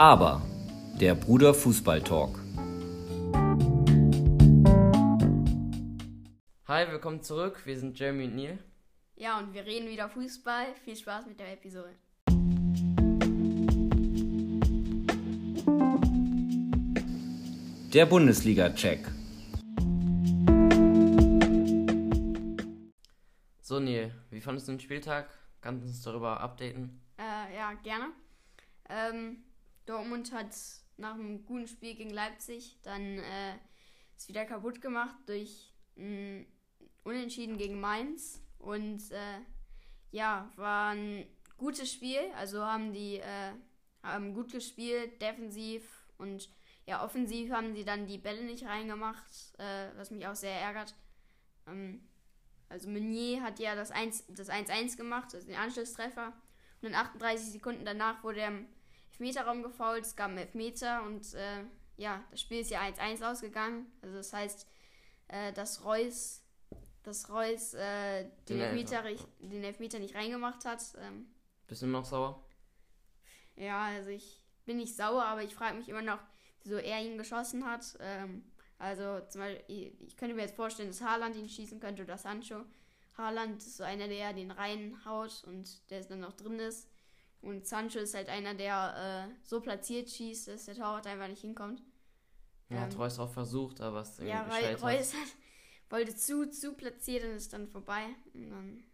Aber der Bruder Fußball Talk. Hi, willkommen zurück. Wir sind Jeremy und Neil. Ja, und wir reden wieder Fußball. Viel Spaß mit der Episode. Der Bundesliga-Check. So, Neil, wie fandest du den Spieltag? Kannst du uns darüber updaten? Äh, ja, gerne. Ähm, Dortmund hat nach einem guten Spiel gegen Leipzig dann äh, es wieder kaputt gemacht durch ein Unentschieden gegen Mainz. Und äh, ja, war ein gutes Spiel. Also haben die äh, haben gut gespielt, defensiv und ja, offensiv haben sie dann die Bälle nicht reingemacht, äh, was mich auch sehr ärgert. Ähm, also Meunier hat ja das 1-1 das gemacht, also den Anschlusstreffer. Und dann 38 Sekunden danach wurde er Elfmeterraum gefault, es gab einen Elfmeter und äh, ja, das Spiel ist ja 1-1 ausgegangen. Also das heißt, äh, dass Reus, dass Reus äh, den, den, Elfmeter, den Elfmeter nicht reingemacht hat. Ähm, Bist du noch sauer? Ja, also ich bin nicht sauer, aber ich frage mich immer noch, wieso er ihn geschossen hat. Ähm, also zum Beispiel, ich könnte mir jetzt vorstellen, dass Haaland ihn schießen könnte oder Sancho. Haaland ist so einer, der den reinhaut und der dann noch drin ist. Und Sancho ist halt einer, der äh, so platziert schießt, dass der Torwart einfach nicht hinkommt. Ja, ähm, hat Reus auch versucht, aber es irgendwie Ja, Reus, Reus hat, wollte zu, zu platziert und ist dann vorbei. Und dann,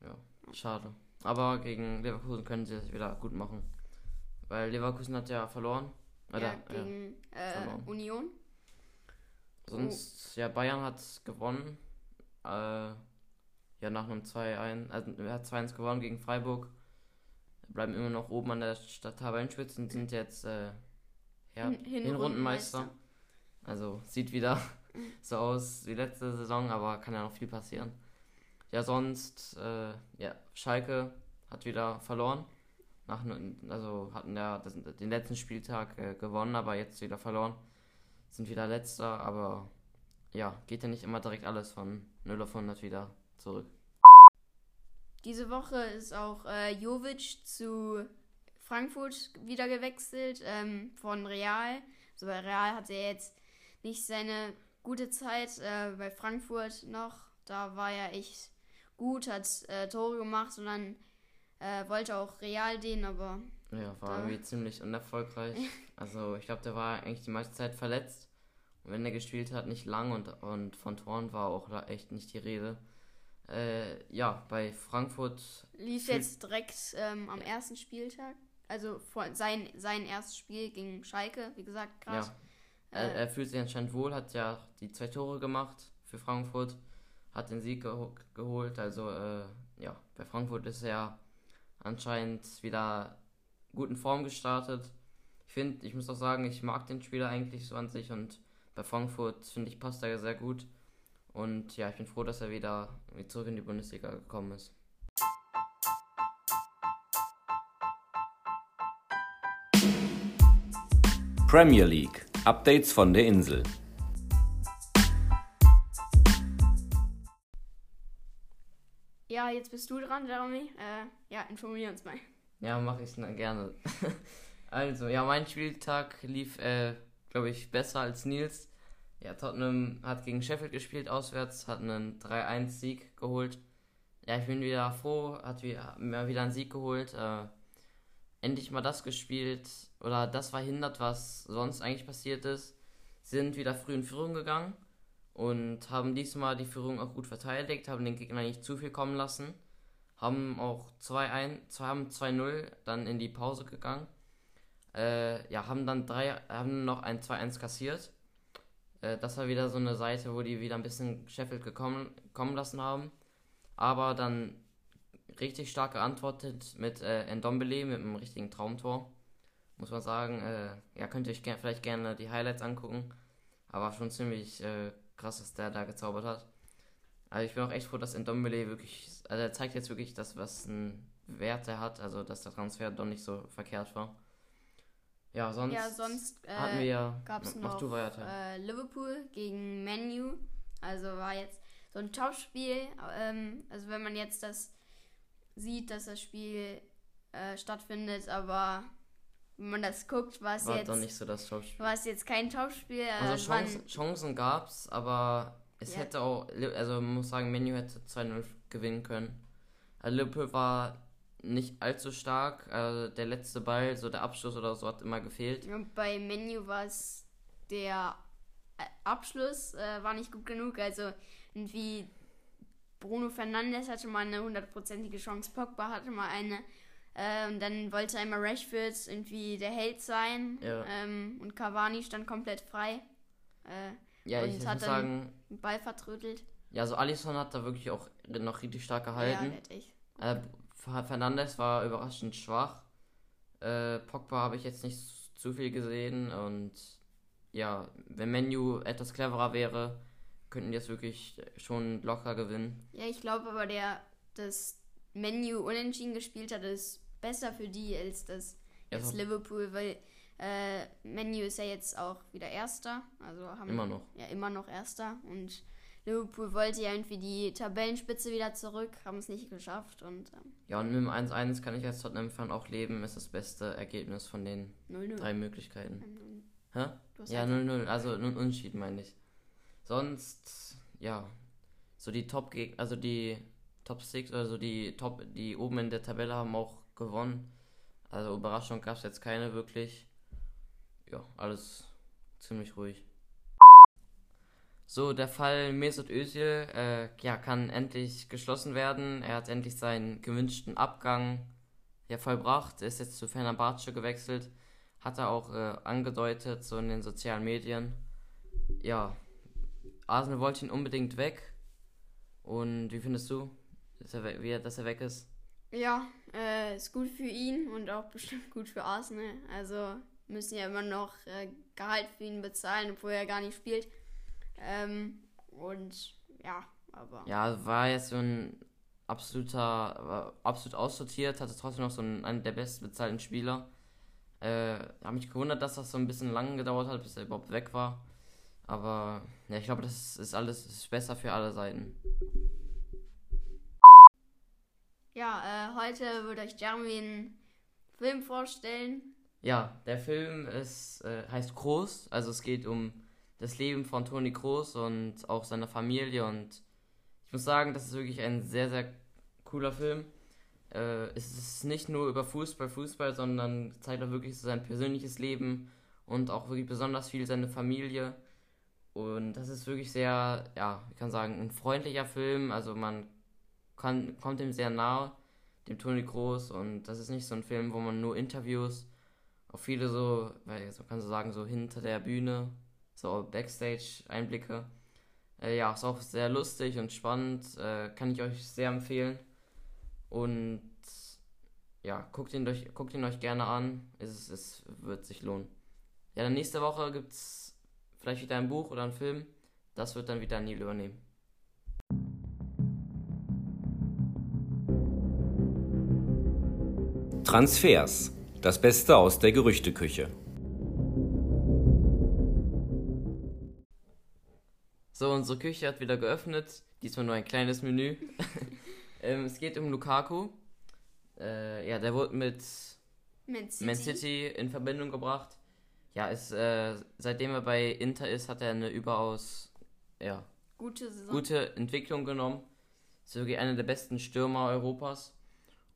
ja, schade. Aber gegen Leverkusen können sie das wieder gut machen. Weil Leverkusen hat ja verloren. Oder, ja, gegen ja, äh, Union. Sonst, oh. ja, Bayern hat gewonnen. Äh, ja, nach einem 2-1, also er hat 2-1 gewonnen gegen Freiburg. Bleiben immer noch oben an der Stadt Tabellenspitze und sind jetzt äh, ja, Hin Hinrundenmeister. Also sieht wieder so aus wie letzte Saison, aber kann ja noch viel passieren. Ja, sonst, äh, ja, Schalke hat wieder verloren. Nach, also hatten ja das, den letzten Spieltag äh, gewonnen, aber jetzt wieder verloren. Sind wieder letzter, aber ja, geht ja nicht immer direkt alles von 0 auf 100 wieder zurück. Diese Woche ist auch äh, Jovic zu Frankfurt wieder gewechselt ähm, von Real. Also bei Real hat er jetzt nicht seine gute Zeit, äh, bei Frankfurt noch. Da war er echt gut, hat äh, Tore gemacht und dann äh, wollte auch Real den, aber. Ja, war irgendwie ziemlich unerfolgreich. also ich glaube, der war eigentlich die meiste Zeit verletzt. Und wenn er gespielt hat, nicht lang und, und von Toren war auch echt nicht die Rede. Äh, ja, bei Frankfurt. Lief jetzt direkt ähm, am ersten Spieltag. Also vor, sein, sein erstes Spiel gegen Schalke, wie gesagt, gerade. Ja. Er, äh, er, fühlt sich anscheinend wohl, hat ja die zwei Tore gemacht für Frankfurt, hat den Sieg geho geholt. Also, äh, ja, bei Frankfurt ist er anscheinend wieder gut in Form gestartet. Ich finde, ich muss auch sagen, ich mag den Spieler eigentlich so an sich und bei Frankfurt finde ich passt er sehr gut. Und ja, ich bin froh, dass er wieder zurück in die Bundesliga gekommen ist. Premier League. Updates von der Insel. Ja, jetzt bist du dran, Jeremy. Äh, ja, informier uns mal. Ja, mache ich dann gerne. also, ja, mein Spieltag lief, äh, glaube ich, besser als Nils. Ja, Tottenham hat gegen Sheffield gespielt, auswärts, hat einen 3-1-Sieg geholt. Ja, ich bin wieder froh, hat mir wieder einen Sieg geholt. Äh, endlich mal das gespielt oder das verhindert, was sonst eigentlich passiert ist. Sind wieder früh in Führung gegangen und haben diesmal die Führung auch gut verteidigt, haben den Gegner nicht zu viel kommen lassen, haben auch 2-1, haben 2-0 dann in die Pause gegangen. Äh, ja, haben dann drei, haben noch ein 2-1 kassiert. Äh, das war wieder so eine Seite, wo die wieder ein bisschen Sheffield gekommen, kommen lassen haben. Aber dann richtig stark geantwortet mit äh, Ndombele, mit einem richtigen Traumtor. Muss man sagen, äh, ja, könnt ihr euch ger vielleicht gerne die Highlights angucken. Aber schon ziemlich äh, krass, was der da gezaubert hat. Also ich bin auch echt froh, dass Ndombele wirklich, also er zeigt jetzt wirklich das, was ein Wert er hat, also dass der Transfer doch nicht so verkehrt war. Ja, sonst, ja, sonst äh, hatten wir ja, gab's noch äh, Liverpool gegen Menu. Also war jetzt so ein Topspiel. Ähm, also wenn man jetzt das sieht, dass das Spiel äh, stattfindet, aber wenn man das guckt, war es War jetzt, doch nicht so das Topspiel. war es jetzt kein Topspiel. äh, Also es Chancen, Chancen gab's, aber es Ja. hätte auch, also man muss sagen, Menu hätte 2-0 gewinnen können. Also Liverpool war nicht allzu stark. Also der letzte Ball, so der Abschluss oder so, hat immer gefehlt. Und bei Menu war es der äh, Abschluss äh, war nicht gut genug. Also irgendwie Bruno Fernandes hatte mal eine hundertprozentige Chance, Pogba hatte mal eine. Äh, und dann wollte einmal Rashford irgendwie der Held sein. Ja. Ähm, und Cavani stand komplett frei. Äh, Ja, Und ich hat dann- sagen, den Ball vertrödelt. ja, also Alisson hat da wirklich auch noch richtig stark Ja, gehalten. der hat echt. Fernandes war überraschend schwach. Äh, Pogba habe ich jetzt nicht zu viel gesehen und ja, wenn Menu etwas cleverer wäre, könnten die es wirklich schon locker gewinnen. Ja, ich glaube aber, der das Menu unentschieden gespielt hat, ist besser für die als das Ja, jetzt Liverpool, weil äh, Menu ist ja jetzt auch wieder Erster. Also haben Immer noch. Ja, immer noch Erster. Und Liverpool wollte ja irgendwie die Tabellenspitze wieder zurück, haben es nicht geschafft und ähm, Ja, und mit dem 1-1 kann ich als Tottenham-Fan auch leben, ist das beste Ergebnis von den 0-0. drei Möglichkeiten. Ähm, Hä? Ja, einfach- 0-0, also nun Unentschieden meine ich. Sonst, ja, so die top also die Top 6, also die Top, die oben in der Tabelle haben auch gewonnen. Also Überraschung gab es jetzt keine wirklich. Ja, alles ziemlich ruhig. So, der Fall Mesut Özil äh, ja, kann endlich geschlossen werden. Er hat endlich seinen gewünschten Abgang ja, vollbracht. Er ist jetzt zu Fenerbahce gewechselt. Hat er auch äh, angedeutet, so in den sozialen Medien. Ja, Arsenal wollte ihn unbedingt weg. Und wie findest du, dass er, wie dass er weg ist? Ja, äh, ist gut für ihn und auch bestimmt gut für Arsenal. Also müssen ja immer noch äh, Gehalt für ihn bezahlen, obwohl er gar nicht spielt. Ähm, und ja, aber Ja, war jetzt so ein absoluter, war absolut aussortiert, hatte trotzdem noch so einen, einen der bestbezahlten Spieler. Äh, habe mich gewundert, dass das so ein bisschen lang gedauert hat, bis er überhaupt weg war. Aber ja, ich glaube, das ist alles ist besser für alle Seiten. ja, äh, heute würde euch Jeremy einen Film vorstellen. Ja, der Film ist, äh, heißt Groß, also es geht um das Leben von Toni Kroos und auch seiner Familie und ich muss sagen, das ist wirklich ein sehr, sehr cooler Film. Äh, es ist nicht nur über Fußball, Fußball, sondern zeigt auch wirklich so sein persönliches Leben und auch wirklich besonders viel seine Familie. Und das ist wirklich sehr, ja, ich kann sagen, ein freundlicher Film. Also man kann, kommt ihm sehr nahe, dem Toni Kroos. Und das ist nicht so ein Film, wo man nur Interviews, auch viele so, weil so kann so sagen, so hinter der Bühne, so Backstage-Einblicke. Äh, ja, ist auch sehr lustig und spannend. Äh, kann ich euch sehr empfehlen. Und ja, guckt ihn, euch, guckt ihn euch gerne an. Es, es wird sich lohnen. Ja, dann nächste Woche gibt es vielleicht wieder ein Buch oder ein Film. Das wird dann wieder Neil übernehmen. Transfers. Das Beste aus der Gerüchteküche. So, unsere Küche hat wieder geöffnet. Diesmal nur ein kleines Menü. ähm, es geht um Lukaku. Äh, ja, der wurde mit Man City. Man City in Verbindung gebracht. Ja, ist, äh, seitdem er bei Inter ist, hat er eine überaus ja, Gute Saison. gute Entwicklung genommen. Ist wirklich einer der besten Stürmer Europas.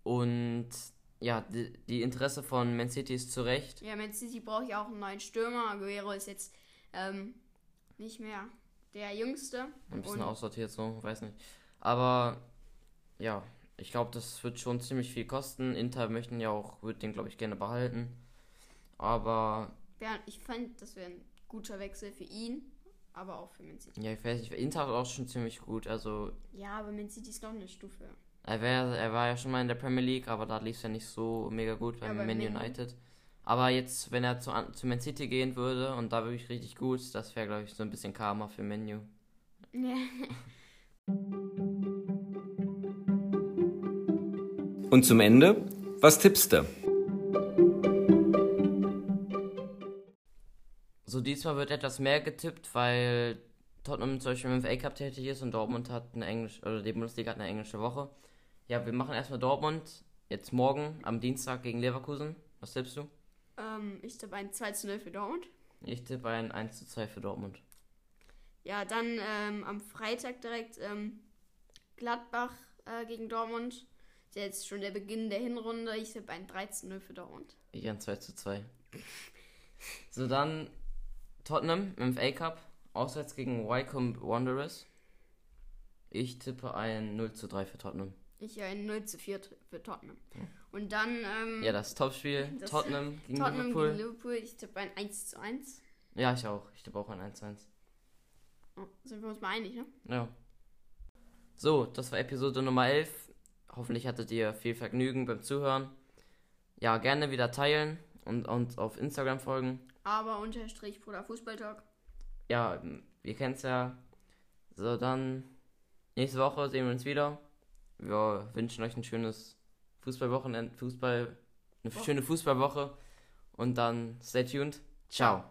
Und ja, die, die Interesse von Man City ist zu Recht. Ja, Man City braucht ja auch einen neuen Stürmer. Aguero ist jetzt ähm, nicht mehr der Jüngste. Ein bisschen Und- aussortiert, so, weiß nicht. Aber ja, ich glaube, das wird schon ziemlich viel kosten. Inter möchten ja auch, wird den, glaube ich, gerne behalten. Aber Ja, ich fand, das wäre ein guter Wechsel für ihn, aber auch für Man City. ja, ich weiß nicht, Inter ist auch schon ziemlich gut. Also Ja, aber Man City ist noch eine Stufe. er, wär, er war ja schon mal in der Premier League, aber da lief es ja nicht so mega gut bei Ja, Man Man- United. Aber jetzt, wenn er zu, zu Man City gehen würde und da wirklich richtig gut, das wäre, glaube ich, so ein bisschen Karma für Menu. Ja. Und zum Ende, was tippst du? So, diesmal wird etwas mehr getippt, weil Tottenham zum Beispiel im FA Cup tätig ist und Dortmund hat eine englische, oder die Bundesliga hat eine englische Woche. Ja, wir machen erstmal Dortmund, jetzt morgen am Dienstag gegen Leverkusen. Was tippst du? Ähm, ich tippe ein 2 zu 0 für Dortmund. Ich tippe ein 1 zu 2 für Dortmund. Ja, dann ähm, am Freitag direkt ähm, Gladbach äh, gegen Dortmund. Ist ja jetzt schon der Beginn der Hinrunde. Ich tippe ein 3 zu 0 für Dortmund. Ich ein 2 zu 2. So, dann Tottenham im FA Cup. Auswärts gegen Wycombe Wanderers. Ich tippe ein 0 zu 3 für Tottenham. Ich ein 0 zu 4 für Tottenham. Und dann ähm, Ja, das Topspiel. Das- Tottenham gegen Tottenham Liverpool. gegen Liverpool. Ich tippe ein 1 zu 1. Ja, ich auch. Ich tippe auch ein 1 zu 1. Oh, sind wir uns mal einig, ne? Ja. So, das war Episode Nummer 11. Hoffentlich hattet ihr viel Vergnügen beim Zuhören. Ja, gerne wieder teilen und uns auf Instagram folgen. Aber unterstrich Bruder Fußballtalk. Ja, ihr kennt's ja. So, dann nächste Woche sehen wir uns wieder. Wir wünschen euch ein schönes Fußballwochenende, Fußball, eine schöne Fußballwoche und dann stay tuned. Ciao.